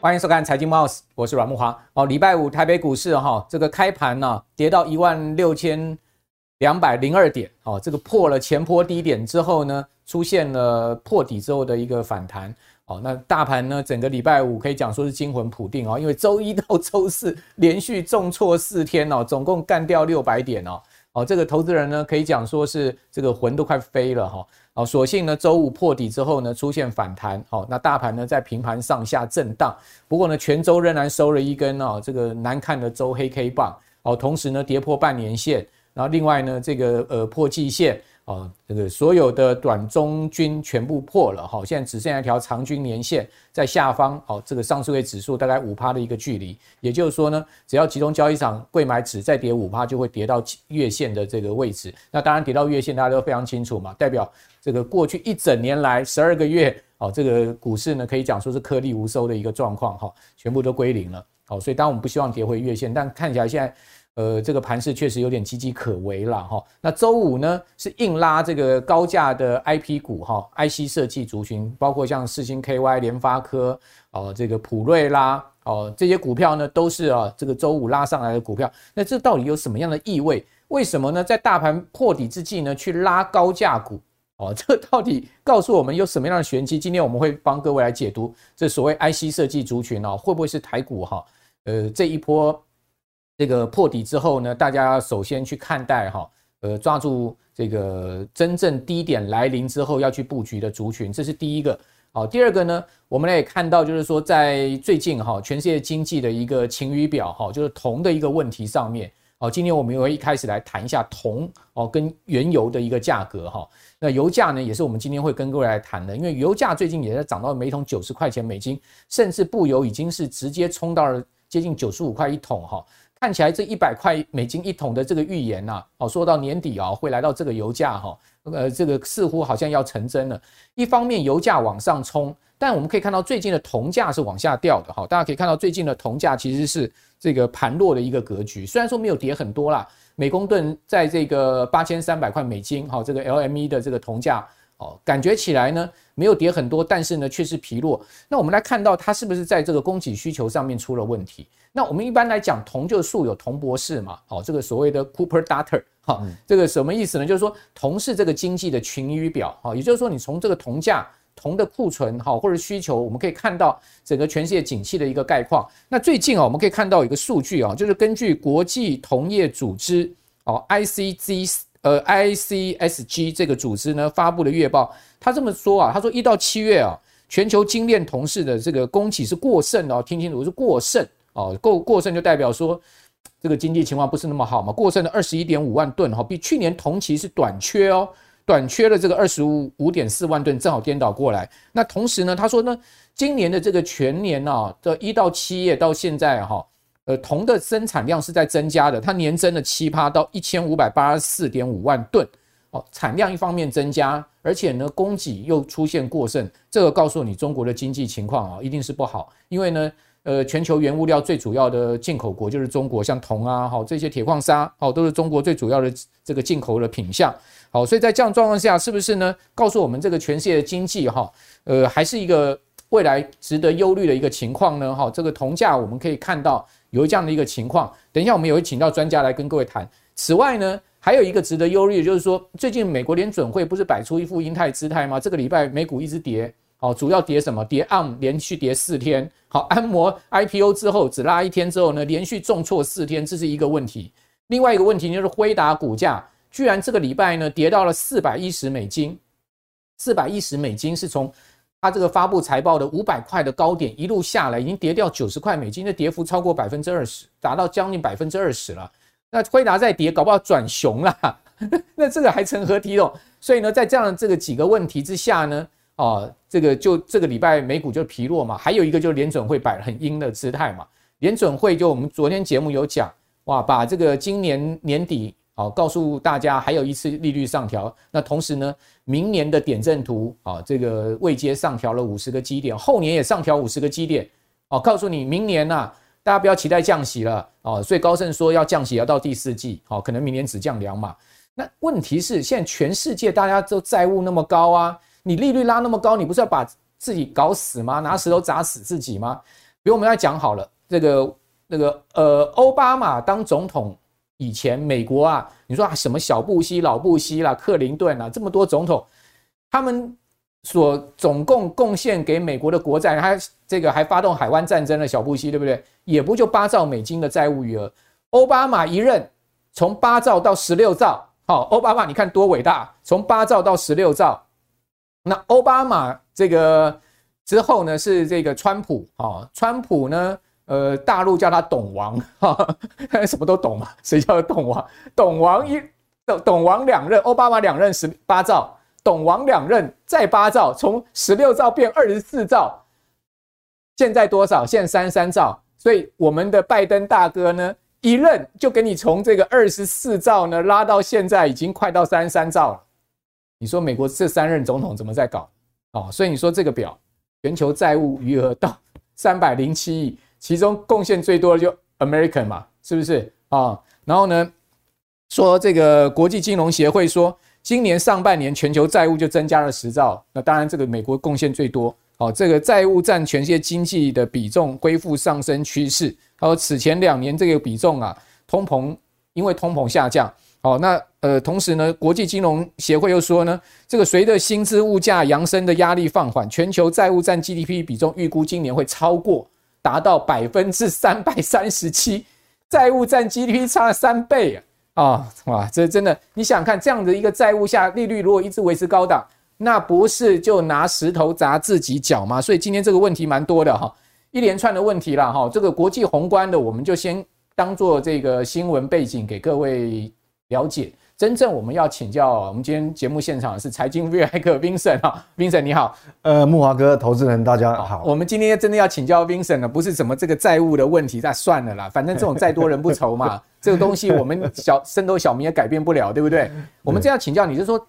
欢迎收看《财经慕 House》，我是阮木华。哦，礼拜五台北股市哈，这个开盘呢跌到一万六千两百零二点，哦，这个破了前波低点之后呢，出现了破底之后的一个反弹。哦，那大盘呢，整个礼拜五可以讲说是惊魂甫定哦，因为周一到周四连续重挫四天哦，总共干掉六百点哦。哦，这个投资人呢，可以讲说是这个魂都快飞了哈。哦，所幸呢，周五破底之后呢，出现反弹。好，那大盘呢在平盘上下震荡，不过呢，全周仍然收了一根哦，这个难看的周黑 K 棒。哦，同时呢，跌破半年线，然后另外呢，这个呃破季线。哦，这个所有的短中均全部破了哈，现在只剩下一条长均年线在下方。哦，这个上市柜指数大概五趴的一个距离，也就是说呢，只要集中交易场柜买指再跌五趴，就会跌到月线的这个位置。那当然跌到月线，大家都非常清楚嘛，代表这个过去一整年来十二个月，哦，这个股市呢可以讲说是颗粒无收的一个状况哈，全部都归零了。好，所以当然我们不希望跌回月线，但看起来现在。呃，这个盘势确实有点岌岌可危了哈。那周五呢，是硬拉这个高价的 IP 股哈，IC 设计族群，包括像世芯 KY、联发科哦，这个普瑞啦哦，这些股票呢都是啊，这个周五拉上来的股票。那这到底有什么样的意味？为什么呢？在大盘破底之际呢，去拉高价股哦，这到底告诉我们有什么样的玄机？今天我们会帮各位来解读这所谓 IC 设计族群哦，会不会是台股哈？呃，这一波。这个破底之后呢，大家首先去看待哈，呃，抓住这个真正低点来临之后要去布局的族群，这是第一个。好，第二个呢，我们也看到就是说，在最近哈，全世界经济的一个晴雨表哈，就是铜的一个问题上面。好，今天我们也会一开始来谈一下铜哦，跟原油的一个价格哈。那油价呢，也是我们今天会跟各位来谈的，因为油价最近也在涨到每桶九十块钱美金，甚至布油已经是直接冲到了接近九十五块一桶哈。看起来这一百块美金一桶的这个预言呐，哦，说到年底啊会来到这个油价哈，呃，这个似乎好像要成真了。一方面油价往上冲，但我们可以看到最近的铜价是往下掉的哈。大家可以看到最近的铜价其实是这个盘落的一个格局，虽然说没有跌很多啦，每公吨在这个八千三百块美金哈，这个 LME 的这个铜价。哦，感觉起来呢没有跌很多，但是呢却是疲弱。那我们来看到它是不是在这个供给需求上面出了问题？那我们一般来讲，铜就是素有铜博士嘛，哦，这个所谓的 Cooper Darter，哈，这个什么意思呢？就是说铜是这个经济的晴雨表，哈，也就是说你从这个铜价、铜的库存，哈，或者需求，我们可以看到整个全世界景气的一个概况。那最近啊，我们可以看到一个数据啊，就是根据国际铜业组织，哦，ICG。呃，ICSG 这个组织呢发布的月报，他这么说啊，他说一到七月啊，全球精炼铜市的这个供给是过剩的哦，听清楚是过剩哦，过过剩就代表说这个经济情况不是那么好嘛，过剩的二十一点五万吨哈，比去年同期是短缺哦，短缺了这个二十五五点四万吨，正好颠倒过来。那同时呢，他说呢，今年的这个全年啊的一到七月到现在哈。呃，铜的生产量是在增加的，它年增了七趴到一千五百八十四点五万吨，哦，产量一方面增加，而且呢，供给又出现过剩，这个告诉你中国的经济情况啊，一定是不好，因为呢，呃，全球原物料最主要的进口国就是中国，像铜啊，好这些铁矿砂，好都是中国最主要的这个进口的品项，好，所以在这样状况下，是不是呢？告诉我们这个全世界的经济哈，呃，还是一个未来值得忧虑的一个情况呢？哈，这个铜价我们可以看到。有这样的一个情况，等一下我们也会请到专家来跟各位谈。此外呢，还有一个值得忧虑的就是说，最近美国联准会不是摆出一副鹰派姿态吗？这个礼拜美股一直跌，好，主要跌什么？跌 ARM 连续跌四天，好，安摩 IPO 之后只拉一天之后呢，连续重挫四天，这是一个问题。另外一个问题就是辉达股价居然这个礼拜呢跌到了四百一十美金，四百一十美金是从。它这个发布财报的五百块的高点一路下来，已经跌掉九十块美金，的跌幅超过百分之二十，达到将近百分之二十了。那辉达再跌，搞不好转熊了，那这个还成何体统？所以呢，在这样这个几个问题之下呢，哦，这个就这个礼拜美股就疲弱嘛。还有一个就是联准会摆很鹰的姿态嘛。联准会就我们昨天节目有讲，哇，把这个今年年底。哦，告诉大家还有一次利率上调。那同时呢，明年的点阵图啊，这个位阶上调了五十个基点，后年也上调五十个基点。哦，告诉你，明年呐、大家不要期待降息了。哦，所以高盛说要降息要到第四季。好，可能明年只降两码。那问题是，现在全世界大家都债务那么高啊，你利率拉那么高，你不是要把自己搞死吗？拿石头砸死自己吗？比如我们要讲好了，这个那个呃，奥巴马当总统以前，美国啊，你说啊什么小布希、老布希啦、克林顿啦，这么多总统，他们所总共贡献给美国的国债，他这个还发动海湾战争的小布希，对不对？也不就八兆美金的债务余额，奥巴马一任从八兆到十六兆。好，奥巴马，你看多伟大，从八兆到十六兆。那奥巴马这个之后呢，是这个川普，哈，川普呢，呃，大陆叫他董王，哈，什么都懂嘛，谁叫他董王？董王一董董王两任，奥巴马两任十八兆，董王两任再八兆，从十六兆变二十四兆，现在多少？现在三十三兆。所以我们的拜登大哥呢？一任就给你从这个二十四兆呢拉到现在已经快到三十三兆了，你说美国这三任总统怎么在搞？哦，所以你说这个表，全球债务余额到三百零七亿，其中贡献最多的就 American 嘛，是不是啊？然后呢，说这个国际金融协会说，今年上半年全球债务就增加了十兆，那当然这个美国贡献最多。好，这个债务占全世界经济的比重恢复上升趋势。他说，此前两年这个比重啊，通膨因为通膨下降。好，那呃，同时呢，国际金融协会又说呢，这个随着薪资物价扬升的压力放缓，全球债务占 GDP 比重预估今年会超过达到百分之三百三十七，债务占 GDP 差了三倍啊！啊，哇，这真的，你想看这样的一个债务下利率如果一直维持高档。那不是就拿石头砸自己脚吗？所以今天这个问题蛮多的哈，一连串的问题啦哈。这个国际宏观的，我们就先当做这个新闻背景给各位了解。真正我们要请教，我们今天节目现场是财经 V I 客 Vincent 哈，Vincent 你好，呃，木华哥，投资人大家好。我们今天真的要请教 Vincent 呢，不是什么这个债务的问题，那算了啦，反正这种再多人不愁嘛，这个东西我们小升斗小民也改变不了，对不对？我们这样请教你，就是说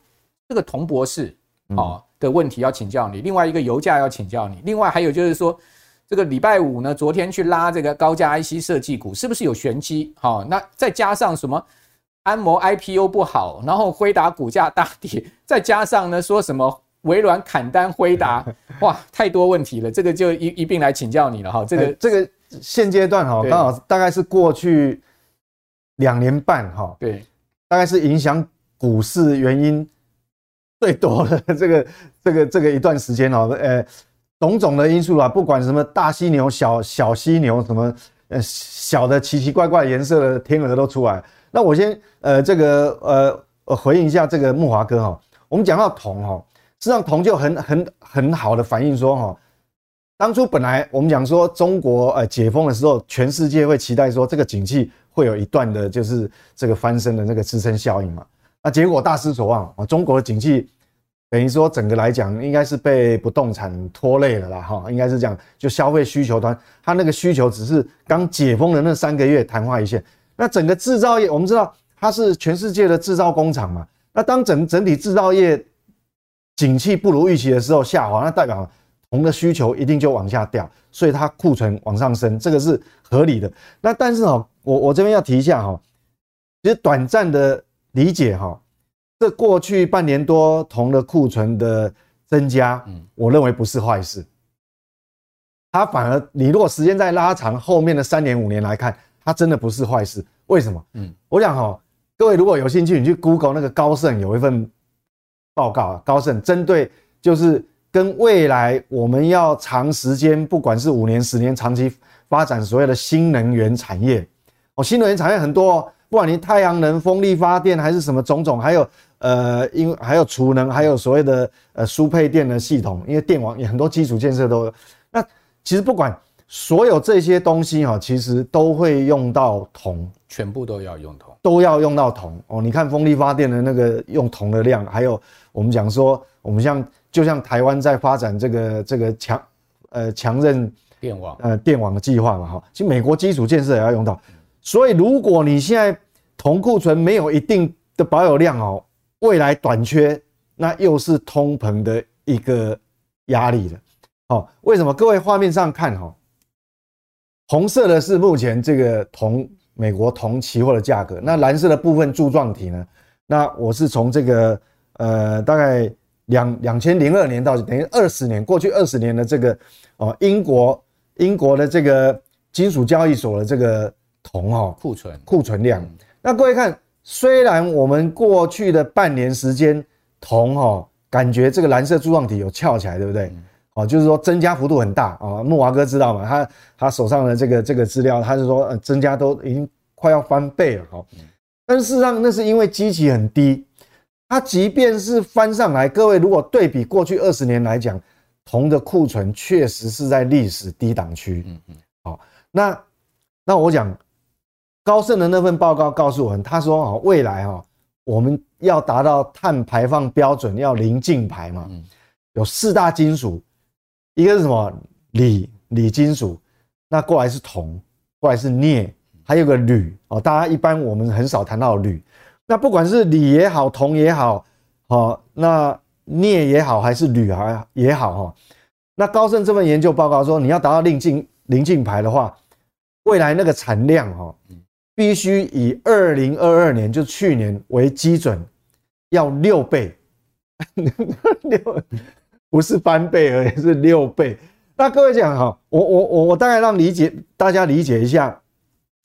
这个童博士。哦的问题要请教你，另外一个油价要请教你，另外还有就是说，这个礼拜五呢，昨天去拉这个高价 IC 设计股，是不是有玄机？好，那再加上什么安摩 IPO 不好，然后辉达股价大跌，再加上呢说什么微软砍单辉达，哇，太多问题了，这个就一一并来请教你了哈。这个这个现阶段哈，刚好大概是过去两年半哈，对，大概是影响股市原因。最多的 这个这个这个一段时间哦，呃，种种的因素啊，不管什么大犀牛、小小犀牛，什么呃小的奇奇怪怪颜色的天鹅都出来。那我先呃这个呃呃回应一下这个木华哥哈，我们讲到铜哈，实际上铜就很很很好的反映说哈，当初本来我们讲说中国呃解封的时候，全世界会期待说这个景气会有一段的就是这个翻身的那个支撑效应嘛。那结果大失所望啊！中国的景气等于说整个来讲，应该是被不动产拖累了啦，哈，应该是这样。就消费需求端，它那个需求只是刚解封的那三个月昙花一现。那整个制造业，我们知道它是全世界的制造工厂嘛。那当整整体制造业景气不如预期的时候下滑，那代表铜的需求一定就往下掉，所以它库存往上升，这个是合理的。那但是哦，我我这边要提一下哈，其实短暂的。理解哈，这过去半年多铜的库存的增加，嗯，我认为不是坏事。它反而，你如果时间再拉长，后面的三年五年来看，它真的不是坏事。为什么？嗯，我想哈，各位如果有兴趣，你去 Google 那个高盛有一份报告啊，高盛针对就是跟未来我们要长时间，不管是五年、十年，长期发展所谓的新能源产业，哦，新能源产业很多。不管你太阳能、风力发电还是什么种种，还有呃，因为还有储能，还有所谓的呃输配电的系统，因为电网也很多基础建设都有。那其实不管所有这些东西哈，其实都会用到铜，全部都要用铜，都要用到铜哦。你看风力发电的那个用铜的量，还有我们讲说，我们像就像台湾在发展这个这个强呃强韧电网呃电网的计划嘛哈，其实美国基础建设也要用到。所以，如果你现在铜库存没有一定的保有量哦，未来短缺，那又是通膨的一个压力了。好，为什么？各位画面上看哈，红色的是目前这个铜美国铜期货的价格，那蓝色的部分柱状体呢？那我是从这个呃大概两两千零二年到等于二十年，过去二十年的这个哦英国英国的这个金属交易所的这个铜哈库存库存量。嗯、那各位看，虽然我们过去的半年时间铜哈感觉这个蓝色柱状体有翘起来，对不对？哦，就是说增加幅度很大啊。木华哥知道吗？他他手上的这个这个资料，他是说增加都已经快要翻倍了哈。但是事实上，那是因为基期很低。它即便是翻上来，各位如果对比过去二十年来讲，铜的库存确实是在历史低档区。嗯嗯。好，那那我讲高盛的那份报告告诉我们，他说啊，未来哈，我们要达到碳排放标准，要零净排嘛。有四大金属，一个是什么？锂锂金属，那过来是铜，过来是镍。还有个铝哦，大家一般我们很少谈到铝。那不管是锂也好，铜也好，哦，那镍也好，还是铝啊也好哈。那高盛这份研究报告说，你要达到零净零净排的话，未来那个产量哈，必须以二零二二年就去年为基准，要六倍，六不是翻倍而已，是六倍。那各位讲哈，我我我我大概让理解大家理解一下。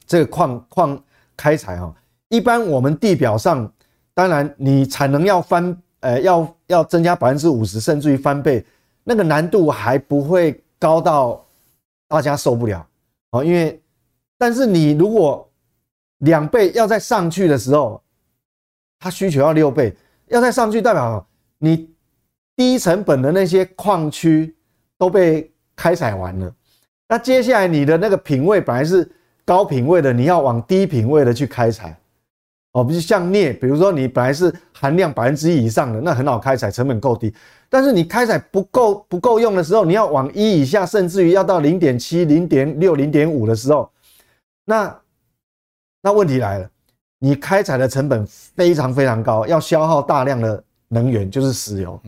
这个矿矿开采哈，一般我们地表上，当然你产能要翻，呃，要要增加百分之五十，甚至于翻倍，那个难度还不会高到大家受不了啊。因为，但是你如果两倍要再上去的时候，它需求要六倍，要再上去，代表你低成本的那些矿区都被开采完了，那接下来你的那个品位本来是。高品位的，你要往低品位的去开采，哦，比如像镍，比如说你本来是含量百分之一以上的，那很好开采，成本够低。但是你开采不够不够用的时候，你要往一以下，甚至于要到零点七、零点六、零点五的时候，那那问题来了，你开采的成本非常非常高，要消耗大量的能源，就是石油。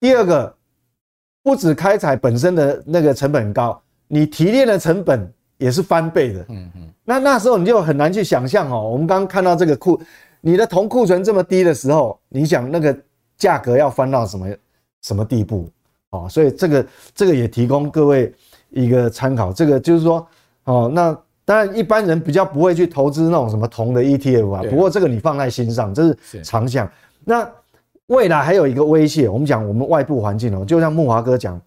第二个，不止开采本身的那个成本很高，你提炼的成本。也是翻倍的，嗯嗯，那那时候你就很难去想象哦。我们刚刚看到这个库，你的铜库存这么低的时候，你想那个价格要翻到什么什么地步哦？所以这个这个也提供各位一个参考。这个就是说哦，那当然一般人比较不会去投资那种什么铜的 ETF 啊。不过这个你放在心上，这是常项。那未来还有一个威胁，我们讲我们外部环境哦，就像木华哥讲。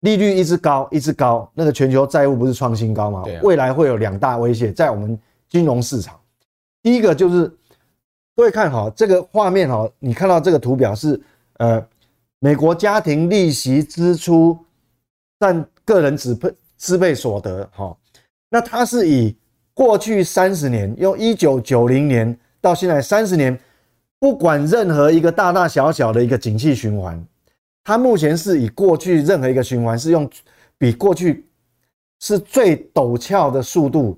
利率一直高，一直高，那个全球债务不是创新高吗？未来会有两大威胁在我们金融市场。第一个就是各位看好这个画面哈，你看到这个图表是呃，美国家庭利息支出占个人支配支配所得哈，那它是以过去三十年，用一九九零年到现在三十年，不管任何一个大大小小的一个景气循环。它目前是以过去任何一个循环是用比过去是最陡峭的速度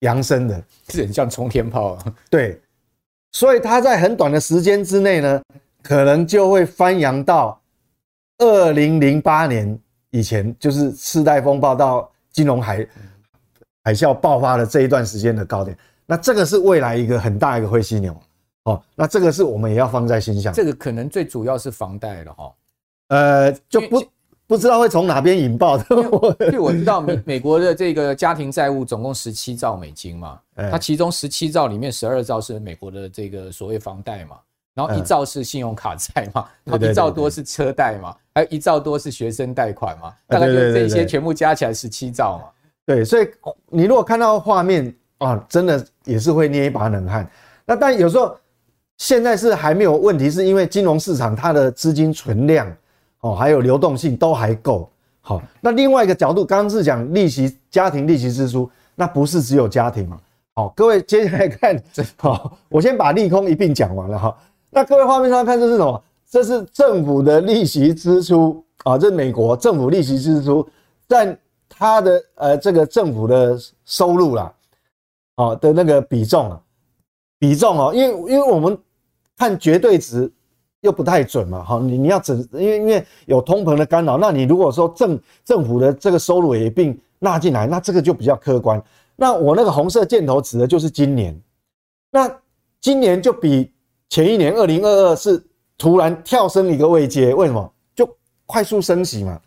扬升的，是很像冲天炮啊。对，所以它在很短的时间之内呢，可能就会翻扬到二零零八年以前，就是次贷风暴到金融海海啸爆发的这一段时间的高点。那这个是未来一个很大一个灰犀牛哦。那这个是我们也要放在心上。这个可能最主要是房贷了哈。呃，就不不知道会从哪边引爆的。因为我知道美美国的这个家庭债务总共十七兆美金嘛，它其中十七兆里面十二兆是美国的这个所谓房贷嘛，然后一兆是信用卡债嘛，然后一兆多是车贷嘛，还有一兆多是学生贷款嘛，大概就这些全部加起来十七兆嘛。对，所以你如果看到画面啊，真的也是会捏一把冷汗。那但有时候现在是还没有问题，是因为金融市场它的资金存量。哦，还有流动性都还够好。那另外一个角度，刚刚是讲利息，家庭利息支出，那不是只有家庭嘛？好，各位接下来看，好，我先把利空一并讲完了哈。那各位画面上看这是什么？这是政府的利息支出啊，这是美国政府利息支出占它的呃这个政府的收入啦，啊的那个比重啊，比重哦，因为因为我们看绝对值。又不太准嘛，哈，你你要整，因为因为有通膨的干扰，那你如果说政政府的这个收入也并纳进来，那这个就比较客观。那我那个红色箭头指的就是今年，那今年就比前一年二零二二是突然跳升一个位阶，为什么？就快速升息嘛。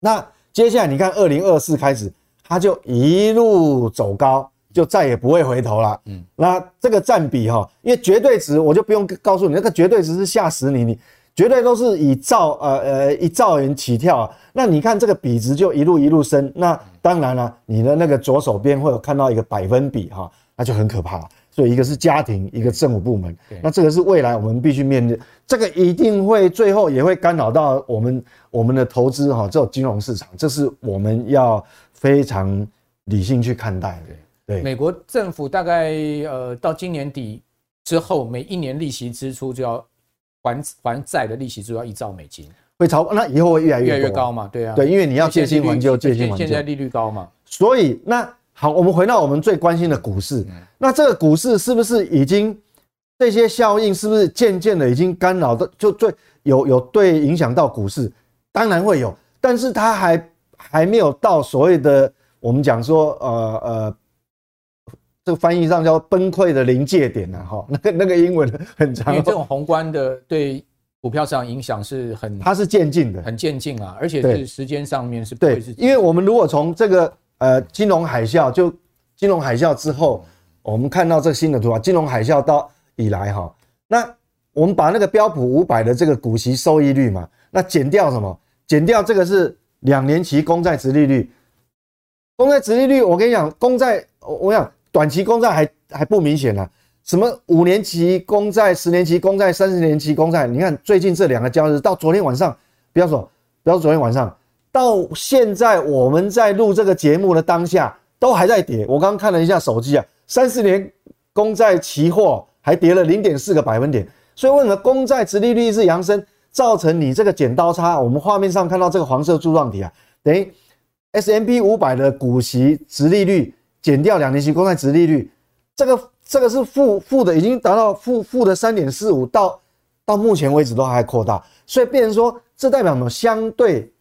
那接下来你看二零二四开始，它就一路走高，就再也不会回头了。嗯，那这个占比哈，因为绝对值我就不用告诉你，那个绝对值是吓死你，你绝对都是以兆呃呃一兆元起跳啊。那你看这个比值就一路一路升，那当然了，你的那个左手边会有看到一个百分比哈，那就很可怕。所以一个是家庭，一个政府部门，那这个是未来我们必须面对，这个一定会最后也会干扰到我们我们的投资哈，这种金融市场，这是我们要非常理性去看待的。对，美国政府大概呃到今年底之后，每一年利息支出就要还还债的利息就要一兆美金，会超那以后会越来越越高嘛？对啊，对，因为你要借新还旧，借新还旧，现在利率高嘛，所以那。好，我们回到我们最关心的股市。那这个股市是不是已经这些效应是不是渐渐的已经干扰到，就最有有对影响到股市？当然会有，但是它还还没有到所谓的我们讲说呃呃，这个翻译上叫崩溃的临界点呢。哈，那个那个英文很长。因为这种宏观的对股票市场影响是很，它是渐进的，很渐进啊，而且是时间上面是不会是。对，因为我们如果从这个。呃，金融海啸就金融海啸之后，我们看到这个新的图啊，金融海啸到以来哈，那我们把那个标普五百的这个股息收益率嘛，那减掉什么？减掉这个是两年期公债殖利率，公债殖利率，我跟你讲，公债我想短期公债还还不明显呢，什么五年期公债、十年期公债、三十年期公债，你看最近这两个交易日到昨天晚上，不要说不要说昨天晚上。到现在，我们在录这个节目的当下，都还在跌。我刚刚看了一下手机啊，三十年公债期货还跌了零点四个百分点。所以为什么公债殖利率是扬升，造成你这个剪刀差？我们画面上看到这个黄色柱状体啊，等于 S M P 五百的股息殖利率减掉两年期公债值利率，这个这个是负负的，已经达到负负的三点四五，到到目前为止都还扩大。所以变成说，这代表什么？相对。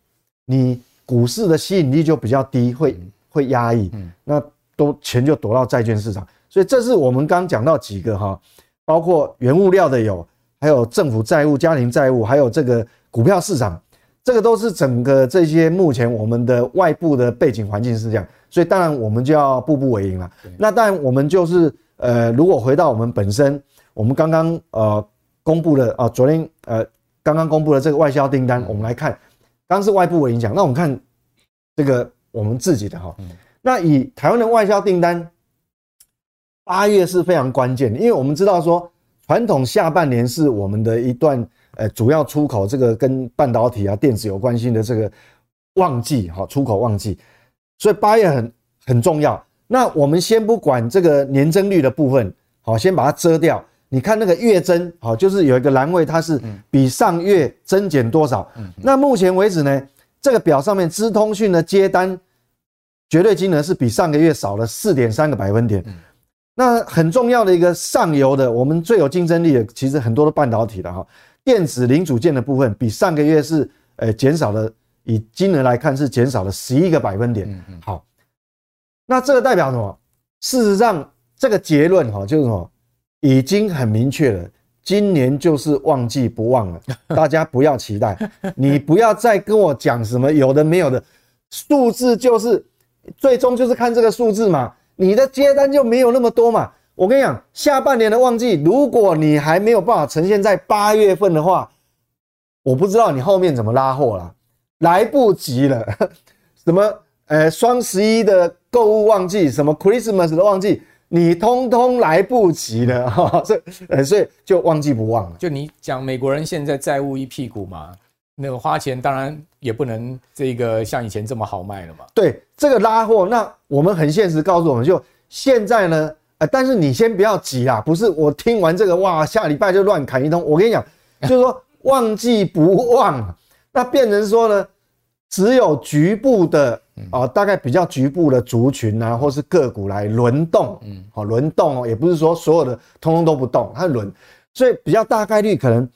你股市的吸引力就比较低，会会压抑，那都钱就躲到债券市场，所以这是我们刚讲到几个哈，包括原物料的有，还有政府债务、家庭债务，还有这个股票市场，这个都是整个这些目前我们的外部的背景环境是这样，所以当然我们就要步步为营了。那当然我们就是呃，如果回到我们本身，我们刚刚呃公布了啊，昨天呃刚刚公布了这个外销订单，我们来看。当是外部为影响，那我们看这个我们自己的哈，那以台湾的外销订单，八月是非常关键的，因为我们知道说传统下半年是我们的一段呃主要出口这个跟半导体啊电子有关系的这个旺季哈，出口旺季，所以八月很很重要。那我们先不管这个年增率的部分，好，先把它遮掉。你看那个月增，好，就是有一个栏位，它是比上月增减多少？那目前为止呢，这个表上面资通讯的接单绝对金额是比上个月少了四点三个百分点。那很重要的一个上游的，我们最有竞争力的，其实很多的半导体的哈，电子零组件的部分比上个月是呃减少了，以金额来看是减少了十一个百分点。好，那这个代表什么？事实上，这个结论哈就是什么？已经很明确了，今年就是旺季不旺了，大家不要期待。你不要再跟我讲什么有的没有的数字，就是最终就是看这个数字嘛。你的接单就没有那么多嘛。我跟你讲，下半年的旺季，如果你还没有办法呈现在八月份的话，我不知道你后面怎么拉货啦，来不及了。什么呃双十一的购物旺季，什么 Christmas 的旺季。你通通来不及了 哈，所以呃，所以就旺季不旺了。就你讲，美国人现在债务一屁股嘛，那个花钱当然也不能这个像以前这么豪迈了嘛。对，这个拉货，那我们很现实告诉我们就现在呢，呃，但是你先不要急啦，不是我听完这个哇，下礼拜就乱砍一通。我跟你讲，就是说忘记不忘，那变成说呢，只有局部的。啊，大概比较局部的族群啊，或是个股来轮动，嗯，好，轮动哦，也不是说所有的通通都不动，它轮，所以比较大概率可能，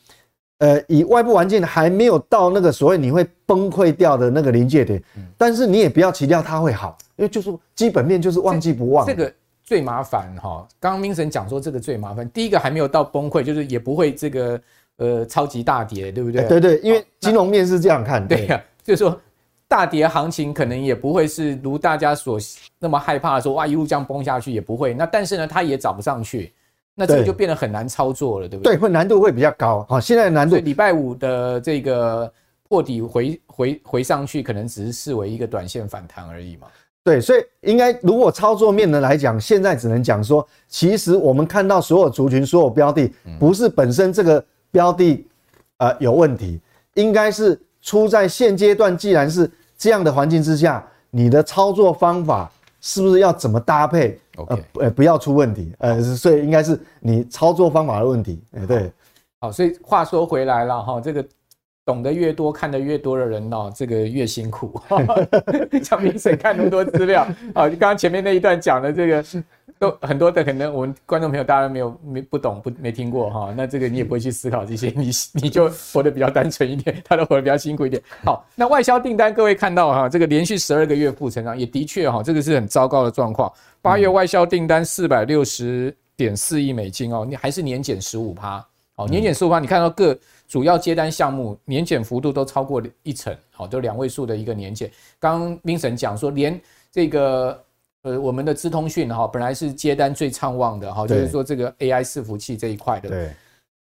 呃，以外部环境还没有到那个所谓你会崩溃掉的那个临界点，但是你也不要期待它会好，因为就是基本面就是忘记不忘。这个最麻烦哈。刚刚 Vincent 讲说这个最麻烦，第一个还没有到崩溃，就是也不会这个呃超级大跌，对不对？对对，因为金融面是这样看，对呀、啊，就是说大跌行情可能也不会是如大家所那么害怕说哇一路这样崩下去也不会。那但是呢，它也涨不上去，那这个就变得很难操作了，对不对？对，会难度会比较高。好，现在的难度，礼拜五的这个破底回回回上去，可能只是视为一个短线反弹而已嘛。对，所以应该如果操作面的来讲，现在只能讲说，其实我们看到所有族群、所有标的，不是本身这个标的呃有问题，应该是出在现阶段，既然是这样的环境之下，你的操作方法是不是要怎么搭配？呃呃，不要出问题。呃，所以应该是你操作方法的问题。哎，对。好，所以话说回来了哈，这个。懂得越多，看得越多的人哦，这个越辛苦。像明谁看那么多资料啊？就 刚刚前面那一段讲的这个，都很多的，可能我们观众朋友大家没有没不懂不没听过哈。那这个你也不会去思考这些，你你就活得比较单纯一点，他都活得比较辛苦一点。好，那外销订单各位看到哈，这个连续十二个月负成长，也的确哈，这个是很糟糕的状况。八月外销订单四百六十点四亿美金哦，你还是年减十五趴。哦，年减十五趴，你看到各。主要接单项目年减幅度都超过一成，好，都两位数的一个年减。刚刚 Vincent 讲说，连这个呃我们的资通讯哈，本来是接单最畅旺的哈，就是说这个 AI 伺服器这一块的，对，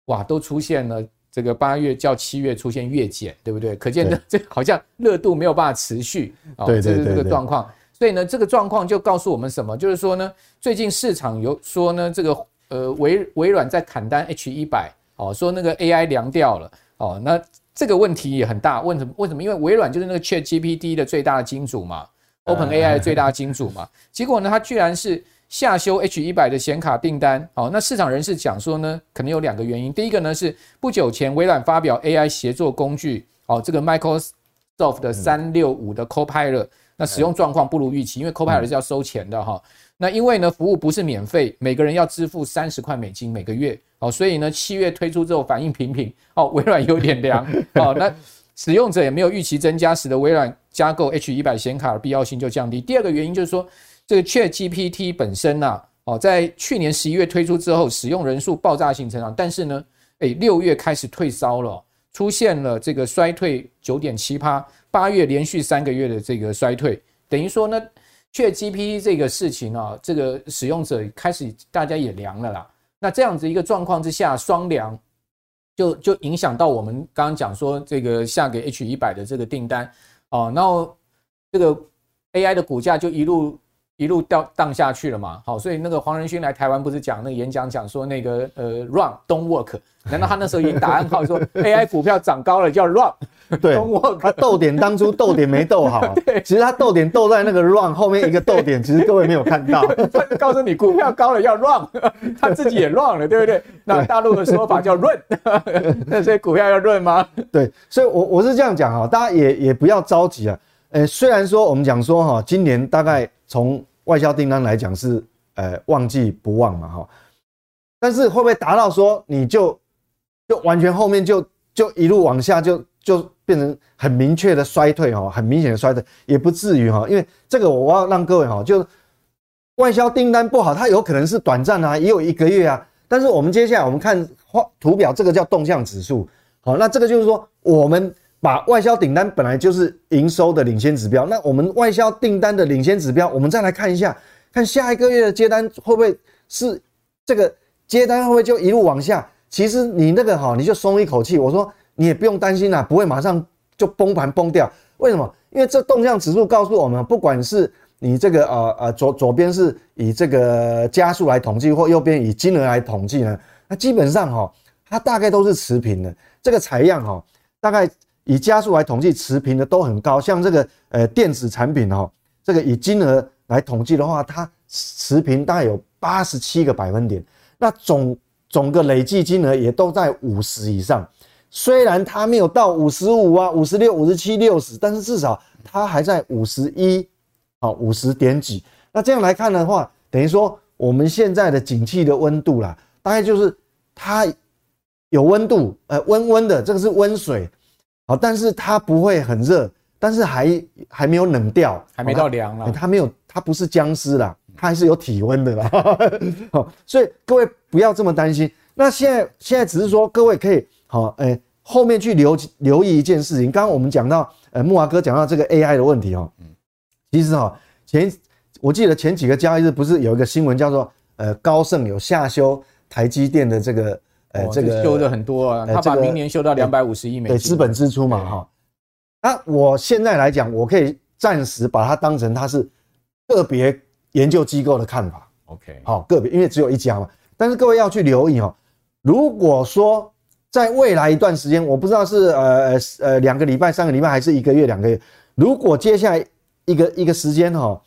哇，都出现了这个八月较七月出现月减，对不对？可见 这好像热度没有办法持续，啊，这是这个状况。所以呢，这个状况就告诉我们什么？就是说呢，最近市场有说呢，这个呃微微软在砍单 H 一百。哦，说那个 AI 凉掉了哦，那这个问题也很大。问什么？为什么？因为微软就是那个 ChatGPT 的最大的金主嘛，OpenAI 的最大的金主嘛。结果呢，它居然是下修 H 一百的显卡订单。哦，那市场人士讲说呢，可能有两个原因。第一个呢是不久前微软发表 AI 协作工具，哦，这个 Microsoft 的三六五的 Copilot，那使用状况不如预期，因为 Copilot 是要收钱的哈。那因为呢，服务不是免费，每个人要支付三十块美金每个月。哦，所以呢，七月推出之后反应平平。哦，微软有点凉。哦，那使用者也没有预期增加，使得微软加购 H 一百显卡的必要性就降低。第二个原因就是说，这个 ChatGPT 本身呐，哦，在去年十一月推出之后，使用人数爆炸性成长，但是呢，诶，六月开始退烧了，出现了这个衰退九点七趴，八月连续三个月的这个衰退，等于说呢，ChatGPT 这个事情啊，这个使用者开始大家也凉了啦。那这样子一个状况之下，双粮就就影响到我们刚刚讲说这个下给 H 一百的这个订单啊，然后这个 AI 的股价就一路。一路掉荡下去了嘛，好，所以那个黄仁勋来台湾不是讲那个演讲讲说那个呃 run don't work，难道他那时候已经打暗号说 AI 股票涨高了叫 run 对他逗点当初逗点没逗好，其实他逗点逗在那个 run 后面一个逗点，其实各位没有看到，他就告诉你股票高了要 run，他自己也 run 了，对不对？那大陆的说法叫 run，那所以股票要 run 吗？对，所以我我是这样讲哈，大家也也不要着急啊，呃，虽然说我们讲说哈，今年大概从外销订单来讲是，呃，旺季不旺嘛，哈，但是会不会达到说你就就完全后面就就一路往下就就变成很明确的衰退哈，很明显的衰退也不至于哈，因为这个我要让各位哈，就外销订单不好，它有可能是短暂啊，也有一个月啊，但是我们接下来我们看画图表，这个叫动向指数，好，那这个就是说我们。把外销订单本来就是营收的领先指标，那我们外销订单的领先指标，我们再来看一下，看下一个月的接单会不会是这个接单会不会就一路往下？其实你那个哈，你就松一口气。我说你也不用担心啦，不会马上就崩盘崩掉。为什么？因为这动向指数告诉我们，不管是你这个呃呃左左边是以这个加速来统计，或右边以金额来统计呢，那基本上哈，它大概都是持平的。这个采样哈，大概。以加速来统计，持平的都很高。像这个呃电子产品哈，这个以金额来统计的话，它持平大概有八十七个百分点。那总总个累计金额也都在五十以上。虽然它没有到五十五啊、五十六、五十七、六十，但是至少它还在五十一啊、五十点几。那这样来看的话，等于说我们现在的景气的温度啦，大概就是它有温度，呃温温的，这个是温水。好，但是它不会很热，但是还还没有冷掉，还没到凉了。它没有，它不是僵尸啦。它还是有体温的啦。好，所以各位不要这么担心。那现在现在只是说，各位可以好，哎，后面去留留意一件事情。刚刚我们讲到，呃，木华哥讲到这个 AI 的问题哦。其实哈，前我记得前几个交易日不是有一个新闻叫做，呃，高盛有下修台积电的这个，呃，这个修的很多啊，他把明年修到两百五十亿美金，对，资本支出嘛，哈。那我现在来讲，我可以暂时把它当成它是个别研究机构的看法。OK，好，个别，因为只有一家嘛。但是各位要去留意哦，如果说在未来一段时间，我不知道是呃呃两个礼拜、三个礼拜，还是一个月、两个月，如果接下来一个一个时间哈，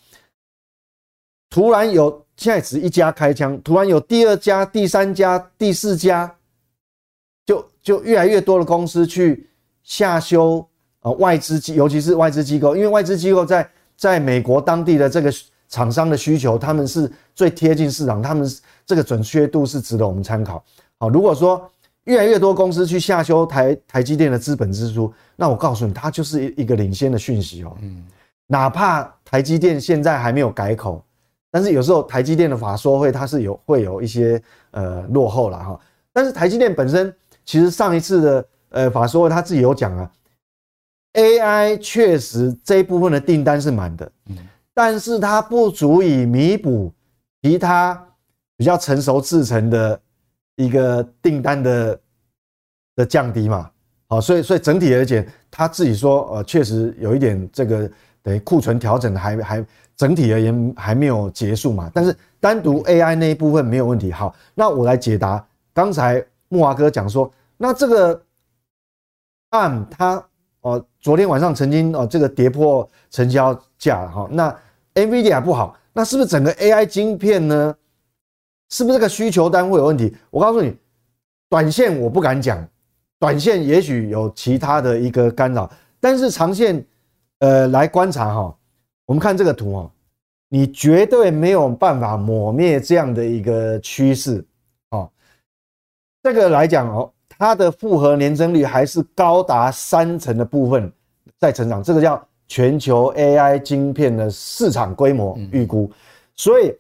突然有现在只一家开枪，突然有第二家、第三家、第四家，就就越来越多的公司去下修。啊，外资机，尤其是外资机构，因为外资机构在在美国当地的这个厂商的需求，他们是最贴近市场，他们这个准确度是值得我们参考。好，如果说越来越多公司去下修台台积电的资本支出，那我告诉你，它就是一一个领先的讯息哦。嗯，哪怕台积电现在还没有改口，但是有时候台积电的法说会它是有会有一些呃落后了哈。但是台积电本身其实上一次的呃法说会他自己有讲啊。AI 确实这一部分的订单是满的，嗯，但是它不足以弥补其他比较成熟制成的一个订单的的降低嘛，好，所以所以整体而言，他自己说，呃，确实有一点这个等于库存调整还还整体而言还没有结束嘛，但是单独 AI 那一部分没有问题。好，那我来解答刚才木华哥讲说，那这个 ARM 它。哦，昨天晚上曾经哦，这个跌破成交价哈。那 NVIDIA 不好，那是不是整个 AI 晶片呢？是不是这个需求单会有问题？我告诉你，短线我不敢讲，短线也许有其他的一个干扰，但是长线呃来观察哈，我们看这个图哦，你绝对没有办法抹灭这样的一个趋势哦。这个来讲哦。它的复合年增率还是高达三成的部分在成长，这个叫全球 AI 晶片的市场规模预估。所以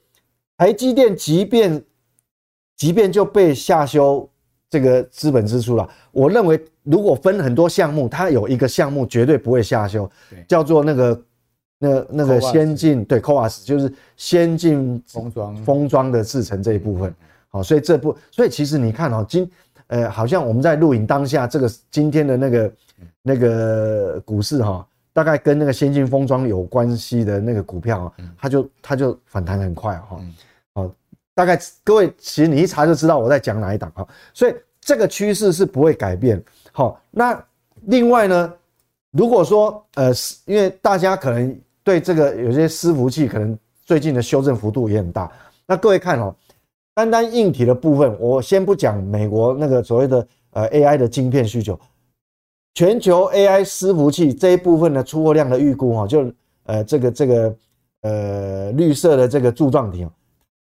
台积电即便即便就被下修这个资本支出了，我认为如果分很多项目，它有一个项目绝对不会下修，叫做那个那那个先进对 CoWoS 就是先进封装。封装的制成这一部分。好，所以这部所以其实你看哦，今呃，好像我们在录影当下，这个今天的那个那个股市哈，大概跟那个先进封装有关系的那个股票，啊它就它就反弹很快哈。好，大概各位其实你一查就知道我在讲哪一档哈。所以这个趋势是不会改变。好，那另外呢，如果说呃，因为大家可能对这个有些伺服器可能最近的修正幅度也很大，那各位看哦。单单硬体的部分，我先不讲美国那个所谓的呃 AI 的晶片需求，全球 AI 伺服器这一部分的出货量的预估哈，就呃这个这个呃绿色的这个柱状体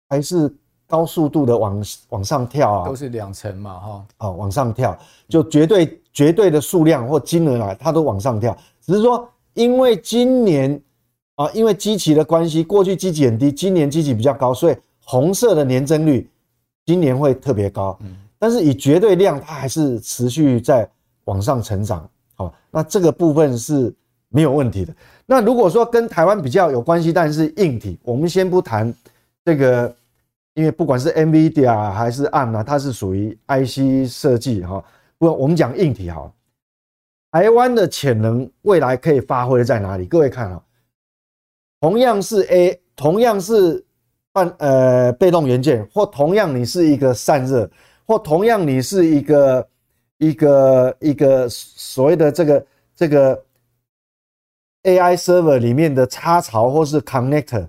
还是高速度的往往上跳啊，都是两层嘛哈，哦往上跳，就绝对绝对的数量或金额啊，它都往上跳，只是说因为今年啊因为基期的关系，过去基期很低，今年基期比较高，所以。红色的年增率今年会特别高，嗯。但是以绝对量，它还是持续在往上成长。好，那这个部分是没有问题的。那如果说跟台湾比较有关系，但是硬体，我们先不谈这个，因为不管是 NVIDIA 还是 ARM 啊，它是属于 IC 设计哈。不，我们讲硬体哈，台湾的潜能未来可以发挥在哪里？各位看啊，同样是 A，同样是。半呃被动元件，或同样你是一个散热，或同样你是一个一个一个所谓的这个这个 AI server 里面的插槽或是 connector，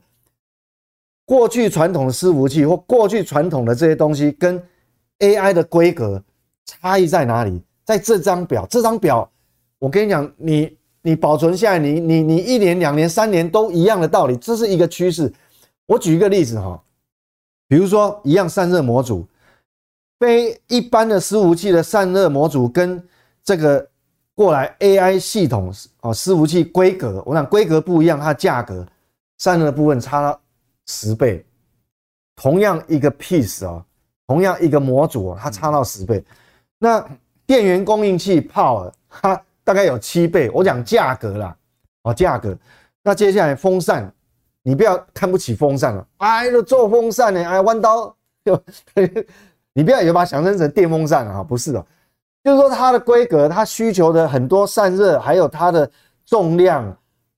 过去传统的伺服器或过去传统的这些东西跟 AI 的规格差异在哪里？在这张表，这张表我跟你讲，你你保存下来，你你你一年、两年、三年都一样的道理，这是一个趋势。我举一个例子哈，比如说一样散热模组，非一般的伺服器的散热模组跟这个过来 AI 系统啊伺服器规格，我想规格不一样，它价格散热的部分差了十倍同样一个 piece 啊，同样一个模组，它差到十倍。那电源供应器 power 它大概有七倍。我讲价格啦，哦，价格。那接下来风扇，你不要看不起风扇了，哎，做风扇呢，哎，弯刀就，你不要以为把它想象成电风扇啊，不是的，就是说它的规格，它需求的很多散热，还有它的重量，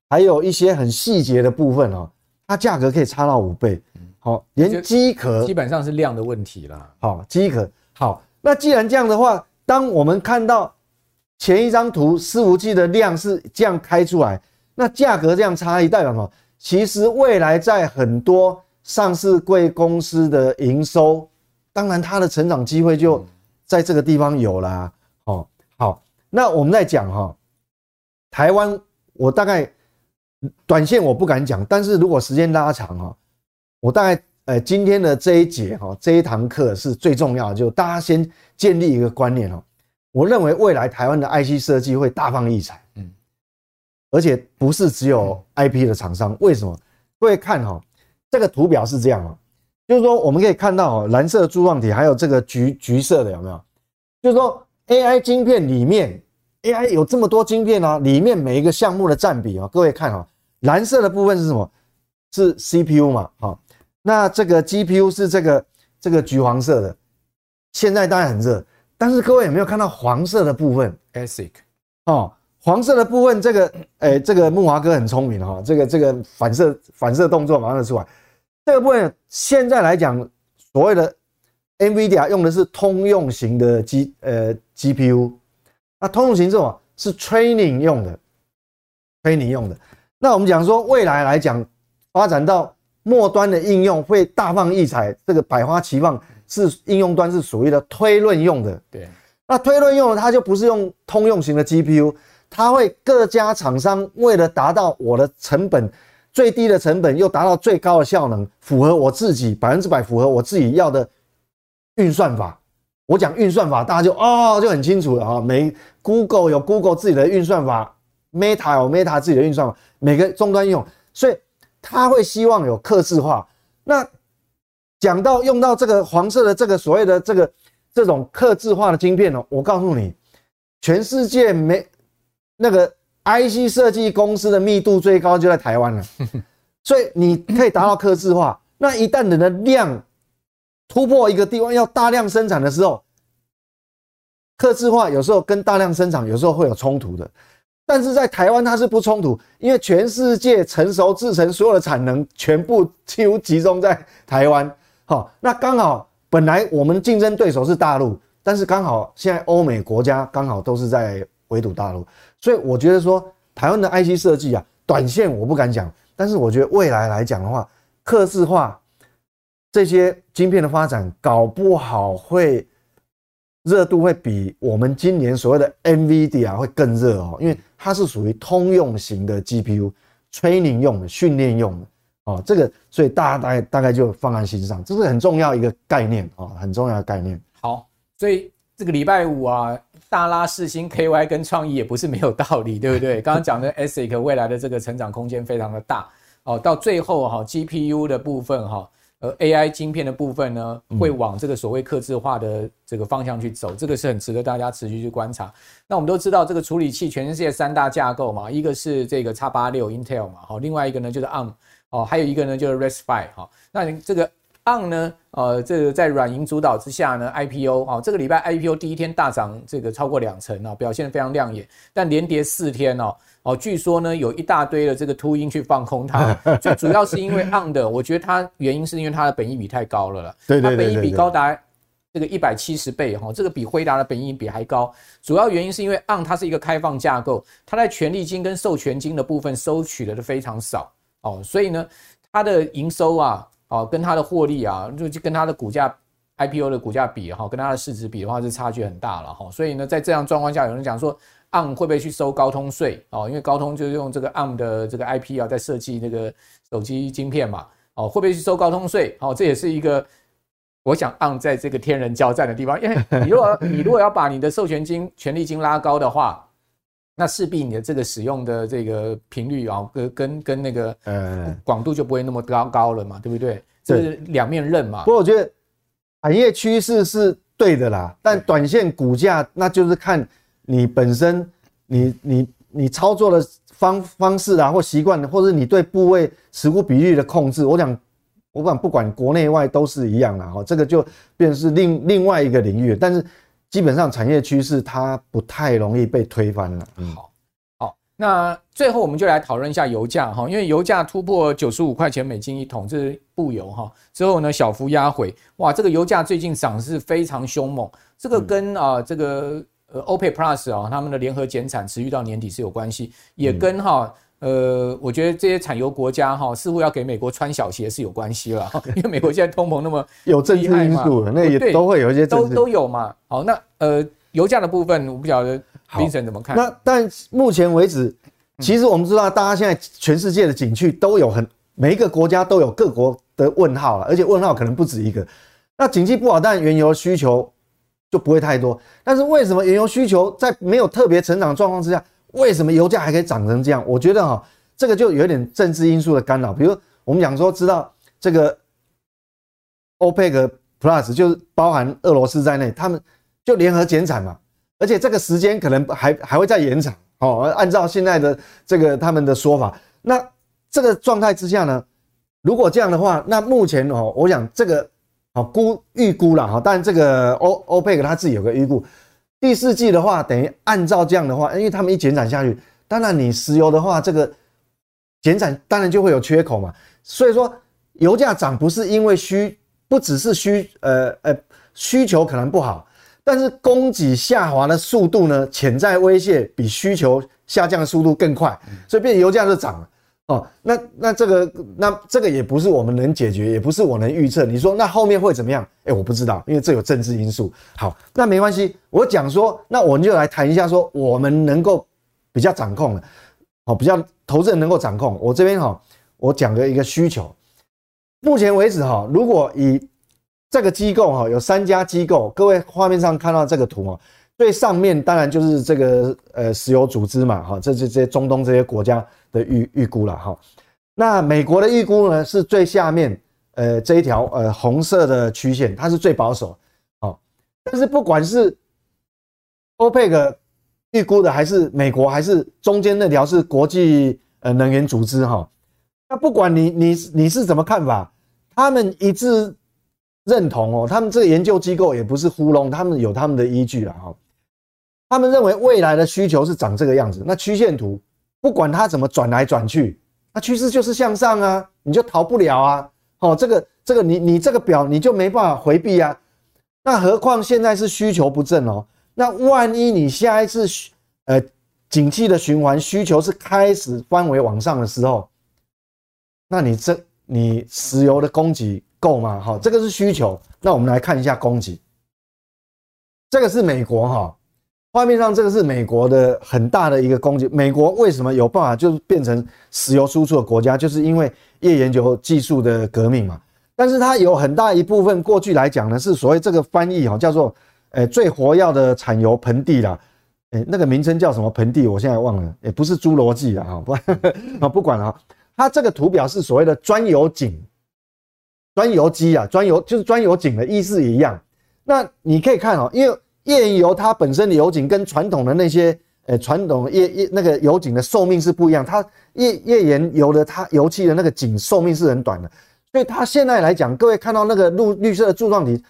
还有一些很细节的部分哦，它价格可以差到五倍。好，连机壳基本上是量的问题啦。好，机壳好，那既然这样的话，当我们看到前一张图伺服器的量是这样开出来。那价格这样差异代表什么？其实未来在很多上市贵公司的营收，当然他的成长机会就在这个地方有啦。哦，好，那我们再讲哈，台湾我大概短线我不敢讲，但是如果时间拉长哈，我大概呃今天的这一节哈这一堂课是最重要的，就大家先建立一个观念哦，我认为未来台湾的 IC 设计会大放异彩。嗯而且不是只有 IP 的厂商，为什么？各位看哈，这个图表是这样啊，就是说我们可以看到蓝色柱状体，还有这个橘橘色的有没有？就是说 AI 晶片里面，AI 有这么多晶片啊，里面每一个项目的占比啊，各位看哈，蓝色的部分是什么？是 CPU 嘛？哈，那这个 GPU 是这个这个橘黄色的，现在当然很热，但是各位有没有看到黄色的部分？ASIC 哦。黄色的部分，这个，哎，这个木华哥很聪明哈，这个这个反射反射动作马上就出来。这个部分现在来讲，所谓的 NVIDIA 用的是通用型的 G 呃 GPU，那通用型这种是 training 用的，training 用的。那我们讲说未来来讲，发展到末端的应用会大放异彩，这个百花齐放，是应用端是属于的推论用的。对，那推论用的它就不是用通用型的 GPU。它会各家厂商为了达到我的成本最低的成本，又达到最高的效能，符合我自己百分之百符合我自己要的运算法。我讲运算法，大家就哦就很清楚了啊。每 Google 有 Google 自己的运算法，Meta 有 Meta 自己的运算法，每个终端用，所以他会希望有客制化。那讲到用到这个黄色的这个所谓的这个这种客制化的晶片呢，我告诉你，全世界没。那个 IC 设计公司的密度最高就在台湾了，所以你可以达到客制化。那一旦你的量突破一个地方，要大量生产的时候，客制化有时候跟大量生产有时候会有冲突的。但是在台湾它是不冲突，因为全世界成熟制成所有的产能全部几乎集中在台湾。好，那刚好本来我们竞争对手是大陆，但是刚好现在欧美国家刚好都是在围堵大陆。所以我觉得说，台湾的 IC 设计啊，短线我不敢讲，但是我觉得未来来讲的话，刻字化这些晶片的发展，搞不好会热度会比我们今年所谓的 NVD 啊会更热哦，因为它是属于通用型的 GPU，training 用的、训练用的哦，这个所以大家大概大概就放在心上，这是很重要一个概念哦，很重要的概念。好，所以这个礼拜五啊。大拉四星 KY 跟创意也不是没有道理，对不对？刚刚讲的 ASIC 未来的这个成长空间非常的大哦。到最后哈，GPU 的部分哈，呃，AI 晶片的部分呢，会往这个所谓客制化的这个方向去走，这个是很值得大家持续去观察。那我们都知道，这个处理器全世界三大架构嘛，一个是这个 X 八六 Intel 嘛，好，另外一个呢就是 ARM 哦，还有一个呢就是 RISC-V 哈。那你这个。ARM 呢，呃，这个在软银主导之下呢，IPO 啊，这个礼拜 IPO 第一天大涨，这个超过两成啊，表现非常亮眼。但连跌四天哦，哦，据说呢有一大堆的这个秃鹰去放空它，最主要是因为 ARM 的，我觉得它原因是因为它的本益比太高了了，对对对，它本益比高达这个一百七十倍哈，这个比辉达的本益比还高。主要原因是因为 ARM 它是一个开放架构，它在权利金跟授权金的部分收取的都非常少哦，所以呢，它的营收啊。哦，跟它的获利啊，就跟它的股价 IPO 的股价比哈，跟它的市值比的话是差距很大了哈。所以呢，在这样状况下，有人讲说，ARM 会不会去收高通税哦？因为高通就是用这个 ARM 的这个 IP 啊，在设计那个手机晶片嘛。哦，会不会去收高通税？哦，这也是一个我想 ARM 在这个天人交战的地方，因为你如果 你如果要把你的授权金、权利金拉高的话。那势必你的这个使用的这个频率啊，跟跟跟那个呃广度就不会那么高高了嘛，对不对？这是两面刃嘛。不过我觉得产业趋势是对的啦，但短线股价那就是看你本身你你你操作的方方式啊，或习惯，或者你对部位持股比率的控制。我想，我讲不管国内外都是一样的哈，这个就变成是另另外一个领域。但是基本上产业趋势它不太容易被推翻了。嗯，好，好，那最后我们就来讨论一下油价哈，因为油价突破九十五块钱美金一桶，这是布油哈，之后呢小幅压回，哇，这个油价最近涨势非常凶猛，这个跟啊这个。呃，OPEC Plus 啊，他们的联合减产持续到年底是有关系，也跟哈呃，我觉得这些产油国家哈，似乎要给美国穿小鞋是有关系了，因为美国现在通膨那么有政治因素，那也都会有一些都都有嘛。好，那呃，油价的部分我不晓得 Vincent 怎么看？那但目前为止，其实我们知道，大家现在全世界的景气都有很每一个国家都有各国的问号了，而且问号可能不止一个。那景气不好，但原油需求。就不会太多，但是为什么原油需求在没有特别成长状况之下，为什么油价还可以涨成这样？我觉得哈，这个就有点政治因素的干扰。比如我们讲说，知道这个 OPEC Plus 就是包含俄罗斯在内，他们就联合减产嘛，而且这个时间可能还还会再延长哦。按照现在的这个他们的说法，那这个状态之下呢，如果这样的话，那目前哦，我想这个。好估预估了哈，但这个欧欧佩克他自己有个预估，第四季的话，等于按照这样的话，因为他们一减产下去，当然你石油的话，这个减产当然就会有缺口嘛。所以说油价涨不是因为需，不只是需，呃呃需求可能不好，但是供给下滑的速度呢，潜在威胁比需求下降的速度更快，所以变油价就涨了。哦，那那这个那这个也不是我们能解决，也不是我能预测。你说那后面会怎么样？哎，我不知道，因为这有政治因素。好，那没关系，我讲说，那我们就来谈一下，说我们能够比较掌控的，好，比较投资人能够掌控。我这边哈，我讲的一个需求，目前为止哈，如果以这个机构哈，有三家机构，各位画面上看到这个图啊。最上面当然就是这个呃石油组织嘛，哈，这这这些中东这些国家的预预估了哈。那美国的预估呢是最下面呃这一条呃红色的曲线，它是最保守，好，但是不管是欧佩克预估的，还是美国，还是中间那条是国际呃能源组织哈，那不管你你你是怎么看法，他们一致认同哦，他们这个研究机构也不是糊弄，他们有他们的依据了哈。他们认为未来的需求是长这个样子，那曲线图不管它怎么转来转去，那趋势就是向上啊，你就逃不了啊。哦，这个这个你你这个表你就没办法回避啊。那何况现在是需求不振哦，那万一你下一次呃景气的循环需求是开始翻回往上的时候，那你这你石油的供给够吗？好，这个是需求。那我们来看一下供给，这个是美国哈。画面上这个是美国的很大的一个供给。美国为什么有办法就是变成石油输出的国家？就是因为页岩油技术的革命嘛。但是它有很大一部分过去来讲呢，是所谓这个翻译哈，叫做诶最活跃的产油盆地啦。诶，那个名称叫什么盆地？我现在忘了，也不是侏罗纪了哈。不啊，不管了。它这个图表是所谓的钻油井、钻油机啊，钻油就是钻油井的意思一样。那你可以看哦，因为。页岩油它本身的油井跟传统的那些呃传统页页那个油井的寿命是不一样，它页页岩油的它油气的那个井寿命是很短的，所以它现在来讲，各位看到那个绿绿色的柱状体，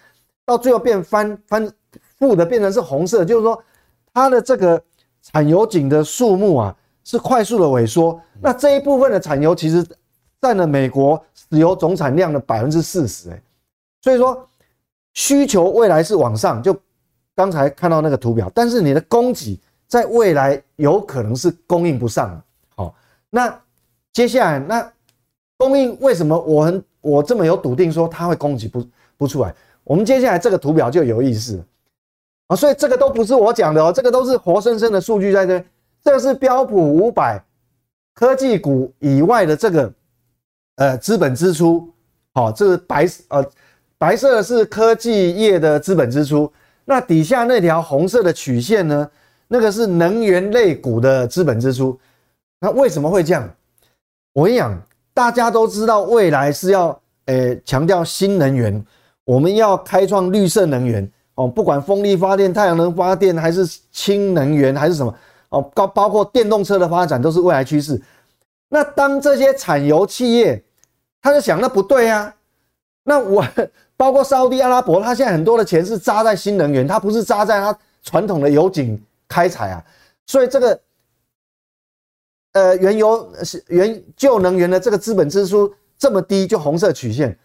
到最后变翻翻负的变成是红色，就是说它的这个产油井的数目啊是快速的萎缩，那这一部分的产油其实占了美国石油总产量的百分之四十，哎，所以说需求未来是往上就。刚才看到那个图表，但是你的供给在未来有可能是供应不上。好，那接下来那供应为什么我很我这么有笃定说它会供给不不出来？我们接下来这个图表就有意思啊，所以这个都不是我讲的哦，这个都是活生生的数据在这。这个是标普五百科技股以外的这个呃资本支出，好，这是白呃白色是科技业的资本支出。那底下那条红色的曲线呢？那个是能源类股的资本支出。那为什么会这样？我跟你讲，大家都知道未来是要诶强调新能源，我们要开创绿色能源哦，不管风力发电、太阳能发电，还是氢能源，还是什么哦，包包括电动车的发展，都是未来趋势。那当这些产油企业，他就想，那不对啊，那我 包括沙乌地阿拉伯，他现在很多的钱是扎在新能源，他不是扎在他传统的油井开采啊，所以这个。呃，原油是原旧能源的这个资本支出这么低，就红色曲线。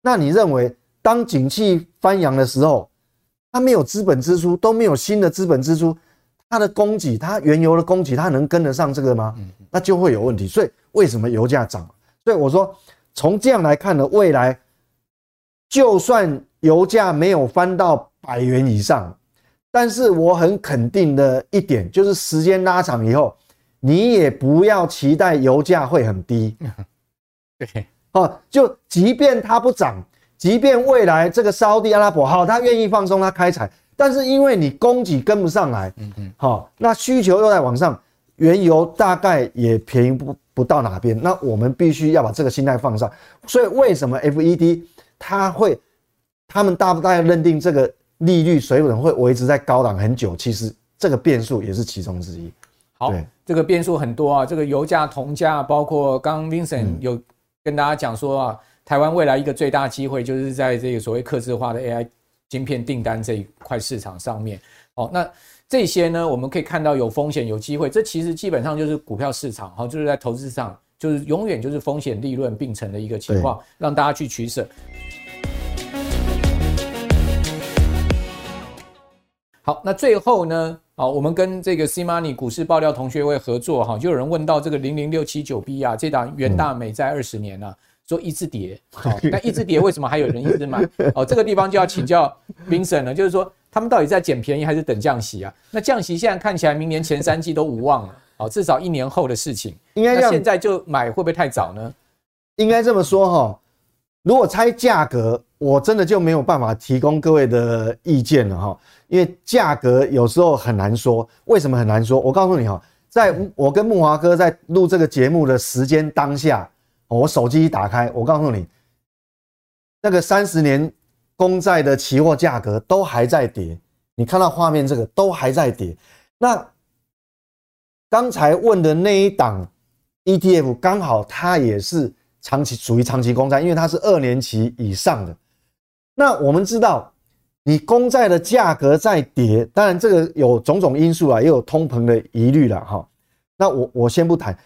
那你认为，当景气翻扬的时候，它没有资本支出，都没有新的资本支出，它的供给，它原油的供给，它能跟得上这个吗？那就会有问题。所以为什么油价涨？所以我说，从这样来看呢，未来就算油价没有翻到百元以上，但是我很肯定的一点就是，时间拉长以后。你也不要期待油价会很低，对，哦，就即便它不涨，即便未来这个沙乌地阿拉伯好，它愿意放松它开采，但是因为你供给跟不上来，嗯嗯，好，那需求又在往上，原油大概也便宜不不到哪边，那我们必须要把这个心态放上。所以为什么 FED 它会，他们大不大概认定这个利率水准会维持在高档很久？其实这个变数也是其中之一。好，这个变数很多啊。这个油价、铜价，包括刚刚 Vincent 有跟大家讲说啊，嗯、台湾未来一个最大机会就是在这个所谓客制化的 AI 晶片订单这一块市场上面。哦，那这些呢，我们可以看到有风险、有机会。这其实基本上就是股票市场，哈，就是在投资上，就是永远就是风险利润并存的一个情况，对让大家去取舍。好，那最后呢？好，我们跟这个 C-Money 股市爆料同学会合作哈，就有人问到这个零零六七九 B 啊，这档元大美债二十年啊，说一直跌，好，那一直跌为什么还有人一直买？哦，这个地方就要请教 Vincent 了，就是说他们到底在捡便宜还是等降息啊？那降息现在看起来明年前三季都无望了，哦，至少一年后的事情，应该现在就买会不会太早呢？应该这么说哈，如果猜价格。我真的就没有办法提供各位的意见了哈，因为价格有时候很难说。为什么很难说？我告诉你哈，在我跟木华哥在录这个节目的时间当下，我手机一打开，我告诉你，那个三十年公债的期货价格都还在跌。你看到画面这个都还在跌。那刚才问的那一档 ETF，刚好它也是长期属于长期公债，因为它是二年期以上的。那我们知道，你公债的价格在跌，当然这个有种种因素啊，也有通膨的疑虑了哈。那我我先不谈，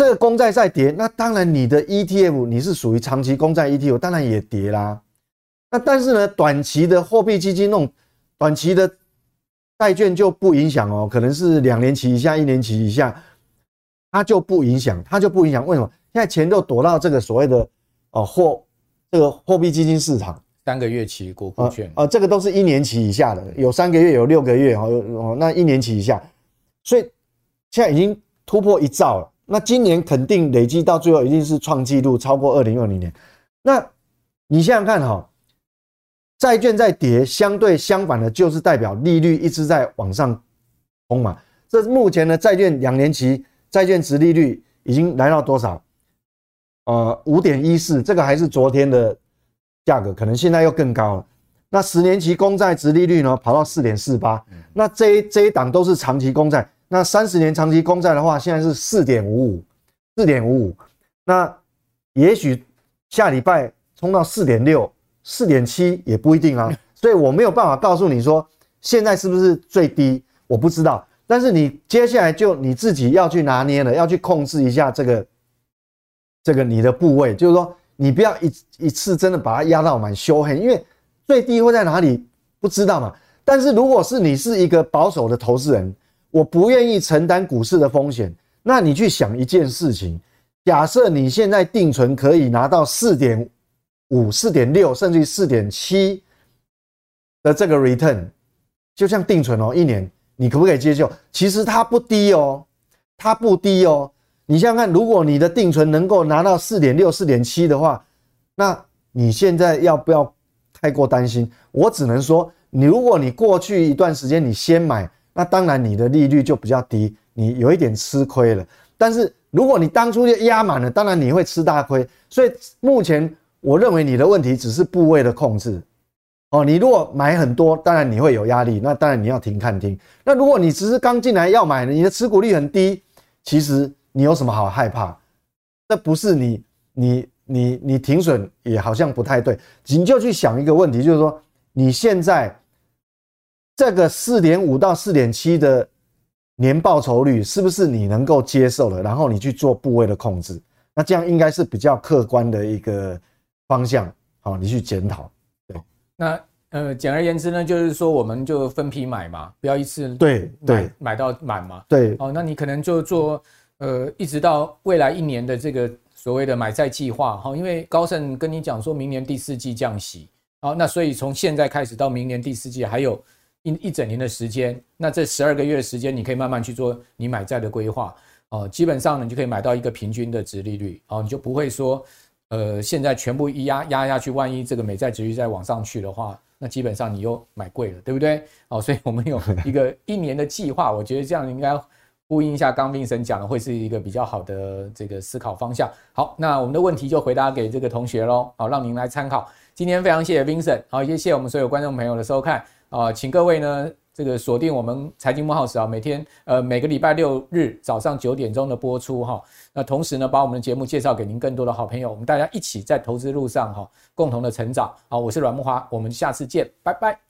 这个公债在跌，那当然你的 ETF 你是属于长期公债 ETF，当然也跌啦。那但是呢，短期的货币基金那种短期的债券就不影响哦，可能是两年期以下、一年期以下，它就不影响，它就不影响。为什么？现在钱都躲到这个所谓的哦货这个货币基金市场。三个月期国库券啊，这个都是一年期以下的，有三个月，有六个月哦，那一年期以下，所以现在已经突破一兆了。那今年肯定累积到最后一定是创纪录，超过二零二零年。那你想想看哈，债券在跌，相对相反的就是代表利率一直在往上冲嘛。这目前的债券两年期债券值利率已经来到多少？呃，五点一四，这个还是昨天的。价格可能现在又更高了。那十年期公债殖利率呢，跑到四点四八。那这一这一档都是长期公债。那三十年长期公债的话，现在是四点五五，四点五五。那也许下礼拜冲到四点六、四点七也不一定啊。所以我没有办法告诉你说现在是不是最低，我不知道。但是你接下来就你自己要去拿捏了，要去控制一下这个这个你的部位，就是说。你不要一一次真的把它压到满修黑，因为最低会在哪里不知道嘛。但是如果是你是一个保守的投资人，我不愿意承担股市的风险，那你去想一件事情：假设你现在定存可以拿到四点五、四点六，甚至于四点七的这个 return，就像定存哦，一年你可不可以接受？其实它不低哦，它不低哦。你想想看，如果你的定存能够拿到四点六、四点七的话，那你现在要不要太过担心？我只能说，你如果你过去一段时间你先买，那当然你的利率就比较低，你有一点吃亏了。但是如果你当初就压满了，当然你会吃大亏。所以目前我认为你的问题只是部位的控制。哦，你如果买很多，当然你会有压力，那当然你要停看停。那如果你只是刚进来要买，你的持股率很低，其实你有什么好害怕？这不是你你你你停损也好像不太对，你就去想一个问题，就是说你现在这个四点五到四点七的年报酬率是不是你能够接受的？然后你去做部位的控制，那这样应该是比较客观的一个方向。好，你去检讨。对那呃，简而言之呢，就是说我们就分批买嘛，不要一次对对买到满嘛。对哦，那你可能就做呃，一直到未来一年的这个所谓的买债计划哈，因为高盛跟你讲说明年第四季降息，好，那所以从现在开始到明年第四季还有一一整年的时间，那这十二个月的时间你可以慢慢去做你买债的规划哦，基本上呢你就可以买到一个平均的值利率哦，你就不会说。呃，现在全部一压压下去，万一这个美债值率再往上去的话，那基本上你又买贵了，对不对？哦，所以我们有 一个一年的计划，我觉得这样应该呼应一下刚 Vincent 讲的，会是一个比较好的这个思考方向。好，那我们的问题就回答给这个同学喽，好，让您来参考。今天非常谢谢 Vincent，好，也谢谢我们所有观众朋友的收看啊，请各位呢。这个锁定我们财经幕后时啊，每天呃每个礼拜六日早上九点钟的播出哈。那同时呢，把我们的节目介绍给您更多的好朋友，我们大家一起在投资路上哈，共同的成长。好，我是阮木华，我们下次见，拜拜。